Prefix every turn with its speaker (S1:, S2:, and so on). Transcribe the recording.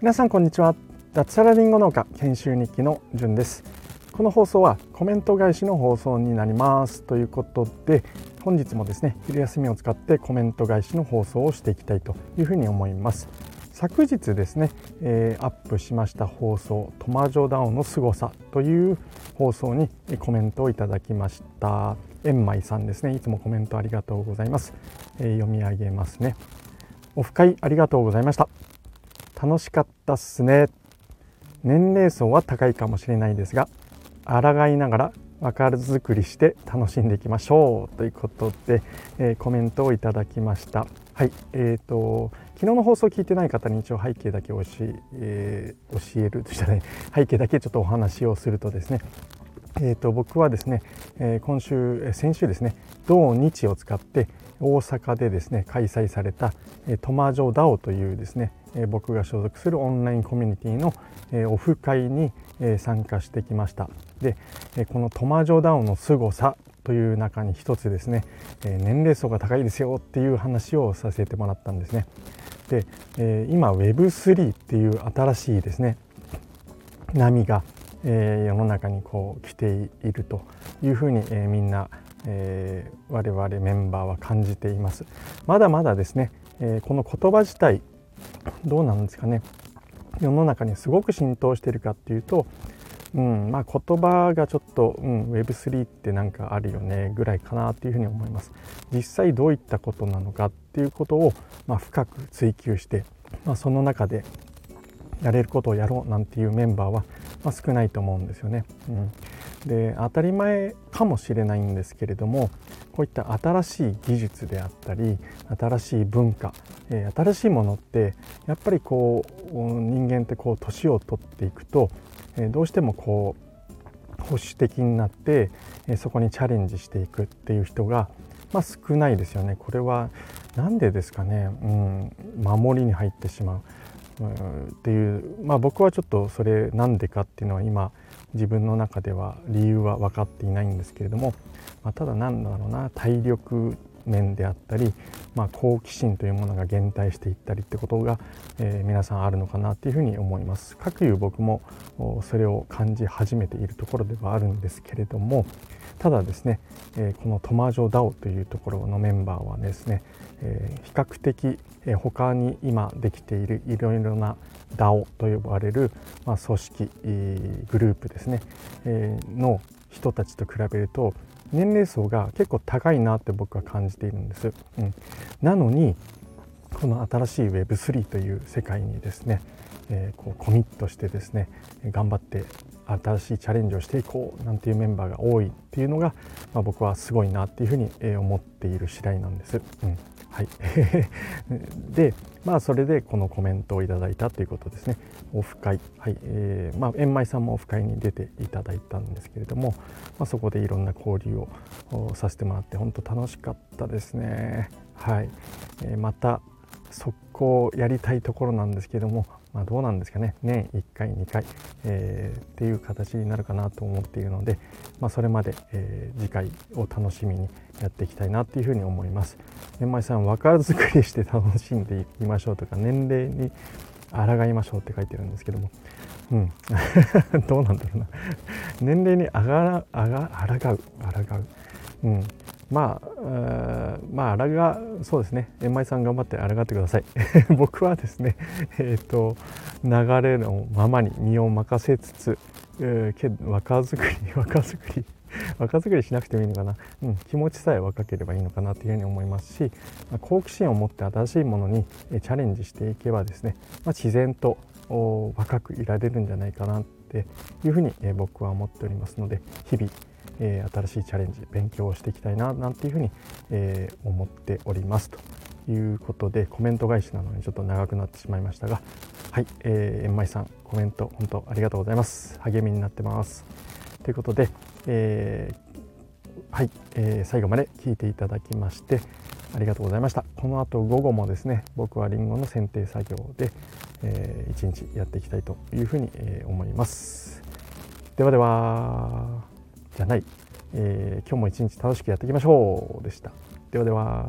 S1: 皆さんこんにちは。脱サラリンゴ農家研修日記のじゅんです。この放送はコメント返しの放送になります。ということで本日もですね昼休みを使ってコメント返しの放送をしていきたいというふうに思います。昨日ですね、えー、アップしました放送「トマジョダオの凄さ」という放送にコメントをいただきました。円舞さんですね。いつもコメントありがとうございます、えー、読み上げますね。オフ会ありがとうございました。楽しかったっすね。年齢層は高いかもしれないですが抗いながら分かる作りして楽しんでいきましょうということで、えー、コメントをいただきました。はいえーと昨日の放送を聞いてない方に一応背景だけ教ええー、教えるとしたら、ね、背景だけちょっとお話をするとですねえーと、僕はですね、え、今週先週ですね土日を使って大阪でですね開催されたえトマジョダオというですねえ僕が所属するオンラインコミュニティのえオフ会にえ参加してきました。でえこのトマジョダオの凄さという中に一つですねえ年齢層が高いですよっていう話をさせてもらったんですね。で、え、今 Web3 っていう新しいですね波が、え、世の中にこう来ているというふうに、え、みんな、え、我々メンバーは感じています。まだまだですね、え、この言葉自体どうなんですかね。世の中にすごく浸透してるかっていうとうんまあ、言葉がちょっと、うん、Web3 って何かあるよねぐらいかなっていうふうに思います。実際どういったことなのかっていうことを、まあ、深く追求して、まあ、その中でやれることをやろうなんていうメンバーは、まあ、少ないと思うんですよね、うん、で当たり前かもしれないんですけれどもこういった新しい技術であったり新しい文化、えー、新しいものってやっぱりこう人間ってこう年を取っていくとえどうしてもこう保守的になって、えそこにチャレンジしていくっていう人が、まあ、少ないですよね。これは何でですかね、うん、守りに入ってしまう。っていう、まあ、僕はちょっとそれなんでかっていうのは今自分の中では理由は分かっていないんですけれども、まあ、ただなんだろうな体力面であったり、まあ、好奇心というものが減退していったりってことが、えー、皆さんあるのかなというふうに思います。かくいう僕もそれを感じ始めているところではあるんですけれどもただですね、えー、このトマジョダオというところのメンバーはですね、えー、比較的、えー、他に今できているいろいろな DAO と呼ばれる、まあ、組織グループですね、えー、の人たちと比べると年齢層が結構高いなって僕は感じているんです。うん、なのにこの新しい Web3 という世界にですね、えー、こうコミットしてですね頑張って新しいチャレンジをしていこうなんていうメンバーが多いっていうのが、まあ、僕はすごいなっていうふうに思っている次第なんです。うんはい、でまあそれでこのコメントをいただいたということですね。オフ会。はい。えー、まあ円舞さんもオフ会に出ていただいたんですけれども、まあ、そこでいろんな交流をさせてもらって本当楽しかったですね。はい、えー、また速攻やりたいところなんですけどもまあ、どうなんですかね。年1回2回、えー、っていう形になるかなと思っているので、まあ、それまで、えー、次回を楽しみにやっていきたいなっていうふうに思います。年前さん分か作りして楽しんでいきましょうとか年齢に抗いましょうって書いてるんですけども、うん、どうなんだろうな。年齢にあがらあが抗う抗う、うん、まあ、まあ、抗う、そうですね、円舞さん頑張って抗ってください。僕はですね、えっ、ー、と、流れのままに身を任せつつ、えー、け若作り、若作り、若作りしなくてもいいのかな、うん、気持ちさえ若ければいいのかなというふうに思いますし、好奇心を持って新しいものにチャレンジしていけばですね、まあ、自然と若くいられるんじゃないかなっていうふうに僕は思っておりますので日々え、新しいチャレンジ勉強をしていきたいななんていうふうに、えー、思っております。ということでコメント返しなのにちょっと長くなってしまいましたがはい、えー、円舞さんコメント本当ありがとうございます。励みになってます。ということで、えー、はい、えー、最後まで聞いていただきましてありがとうございました。この後午後もですね僕はりんごの剪定作業で、えー、一日やっていきたいというふうに、え、思います。ではではじゃない、えー、今日も一日楽しくやっていきましょうでした。ではでは。